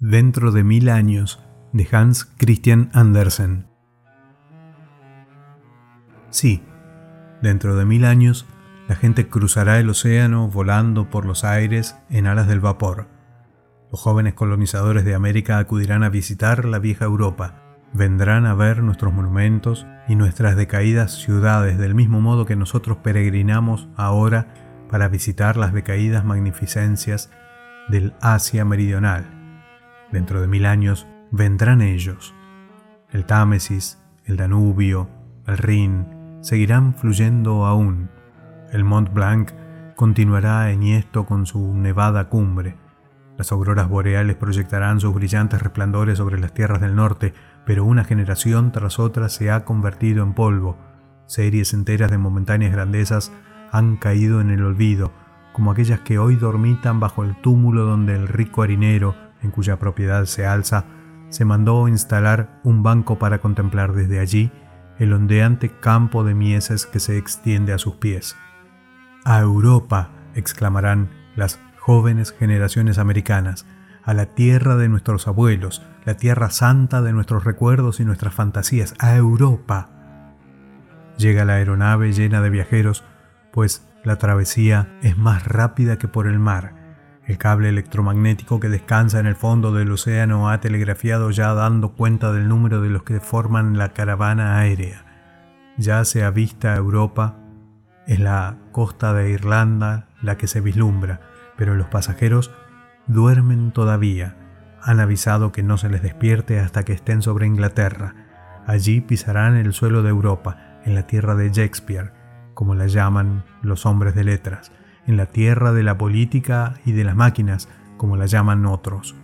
Dentro de mil años, de Hans Christian Andersen. Sí, dentro de mil años, la gente cruzará el océano volando por los aires en alas del vapor. Los jóvenes colonizadores de América acudirán a visitar la vieja Europa, vendrán a ver nuestros monumentos y nuestras decaídas ciudades del mismo modo que nosotros peregrinamos ahora para visitar las decaídas magnificencias del Asia meridional. Dentro de mil años vendrán ellos. El Támesis, el Danubio, el Rin seguirán fluyendo aún. El Mont Blanc continuará enhiesto con su nevada cumbre. Las auroras boreales proyectarán sus brillantes resplandores sobre las tierras del norte, pero una generación tras otra se ha convertido en polvo. Series enteras de momentáneas grandezas han caído en el olvido, como aquellas que hoy dormitan bajo el túmulo donde el rico harinero, en cuya propiedad se alza, se mandó instalar un banco para contemplar desde allí el ondeante campo de mieses que se extiende a sus pies. A Europa, exclamarán las jóvenes generaciones americanas, a la tierra de nuestros abuelos, la tierra santa de nuestros recuerdos y nuestras fantasías, a Europa. Llega la aeronave llena de viajeros, pues la travesía es más rápida que por el mar. El cable electromagnético que descansa en el fondo del océano ha telegrafiado ya dando cuenta del número de los que forman la caravana aérea. Ya se ha vista Europa, es la costa de Irlanda la que se vislumbra, pero los pasajeros duermen todavía. Han avisado que no se les despierte hasta que estén sobre Inglaterra. Allí pisarán el suelo de Europa, en la tierra de Shakespeare, como la llaman los hombres de letras en la tierra de la política y de las máquinas, como la llaman otros.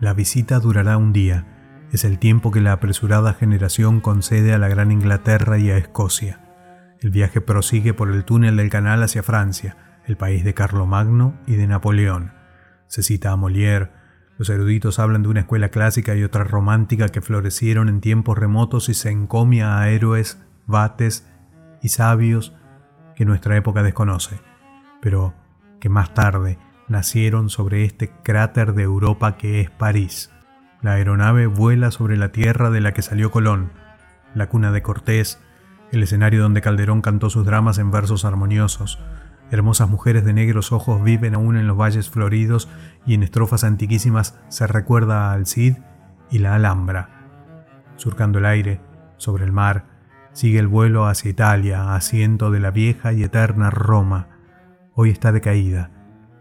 La visita durará un día, es el tiempo que la apresurada generación concede a la Gran Inglaterra y a Escocia. El viaje prosigue por el túnel del canal hacia Francia, el país de Carlomagno y de Napoleón. Se cita a Molière, los eruditos hablan de una escuela clásica y otra romántica que florecieron en tiempos remotos y se encomia a héroes, vates y sabios que nuestra época desconoce pero que más tarde nacieron sobre este cráter de Europa que es París. La aeronave vuela sobre la tierra de la que salió Colón, la cuna de Cortés, el escenario donde Calderón cantó sus dramas en versos armoniosos. Hermosas mujeres de negros ojos viven aún en los valles floridos y en estrofas antiquísimas se recuerda al Cid y la Alhambra. Surcando el aire, sobre el mar, sigue el vuelo hacia Italia, asiento de la vieja y eterna Roma hoy está decaída.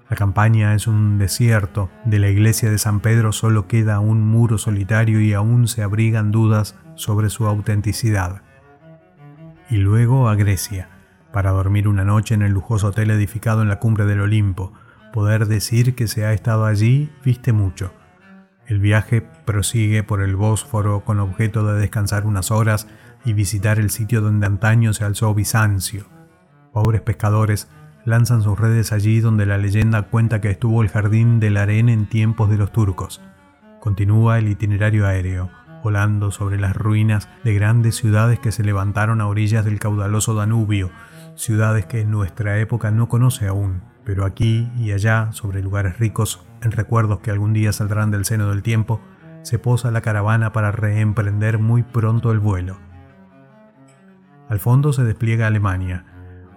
La campaña es un desierto, de la iglesia de San Pedro solo queda un muro solitario y aún se abrigan dudas sobre su autenticidad. Y luego a Grecia, para dormir una noche en el lujoso hotel edificado en la cumbre del Olimpo. Poder decir que se ha estado allí viste mucho. El viaje prosigue por el Bósforo con objeto de descansar unas horas y visitar el sitio donde antaño se alzó Bizancio. Pobres pescadores lanzan sus redes allí donde la leyenda cuenta que estuvo el jardín del harén en tiempos de los turcos. Continúa el itinerario aéreo, volando sobre las ruinas de grandes ciudades que se levantaron a orillas del caudaloso Danubio, ciudades que en nuestra época no conoce aún, pero aquí y allá, sobre lugares ricos en recuerdos que algún día saldrán del seno del tiempo, se posa la caravana para reemprender muy pronto el vuelo. Al fondo se despliega Alemania,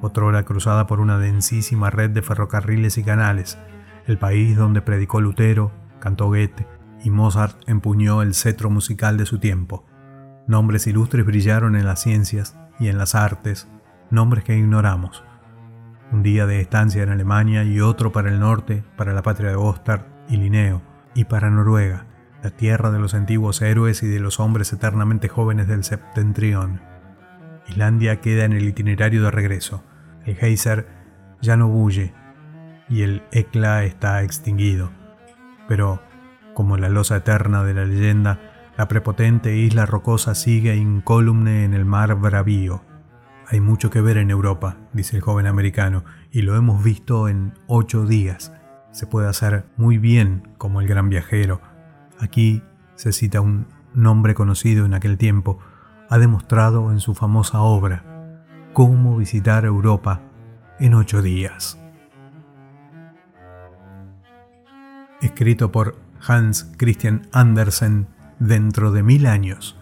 otrora cruzada por una densísima red de ferrocarriles y canales, el país donde predicó Lutero, cantó Goethe y Mozart empuñó el cetro musical de su tiempo. Nombres ilustres brillaron en las ciencias y en las artes, nombres que ignoramos. Un día de estancia en Alemania y otro para el norte, para la patria de Ostart y Linneo, y para Noruega, la tierra de los antiguos héroes y de los hombres eternamente jóvenes del septentrión. Islandia queda en el itinerario de regreso. El geyser ya no bulle y el Ekla está extinguido. Pero, como la losa eterna de la leyenda, la prepotente isla rocosa sigue incólume en el mar bravío. Hay mucho que ver en Europa, dice el joven americano, y lo hemos visto en ocho días. Se puede hacer muy bien como el gran viajero. Aquí se cita un nombre conocido en aquel tiempo, ha demostrado en su famosa obra, Cómo visitar Europa en ocho días. Escrito por Hans Christian Andersen, dentro de mil años.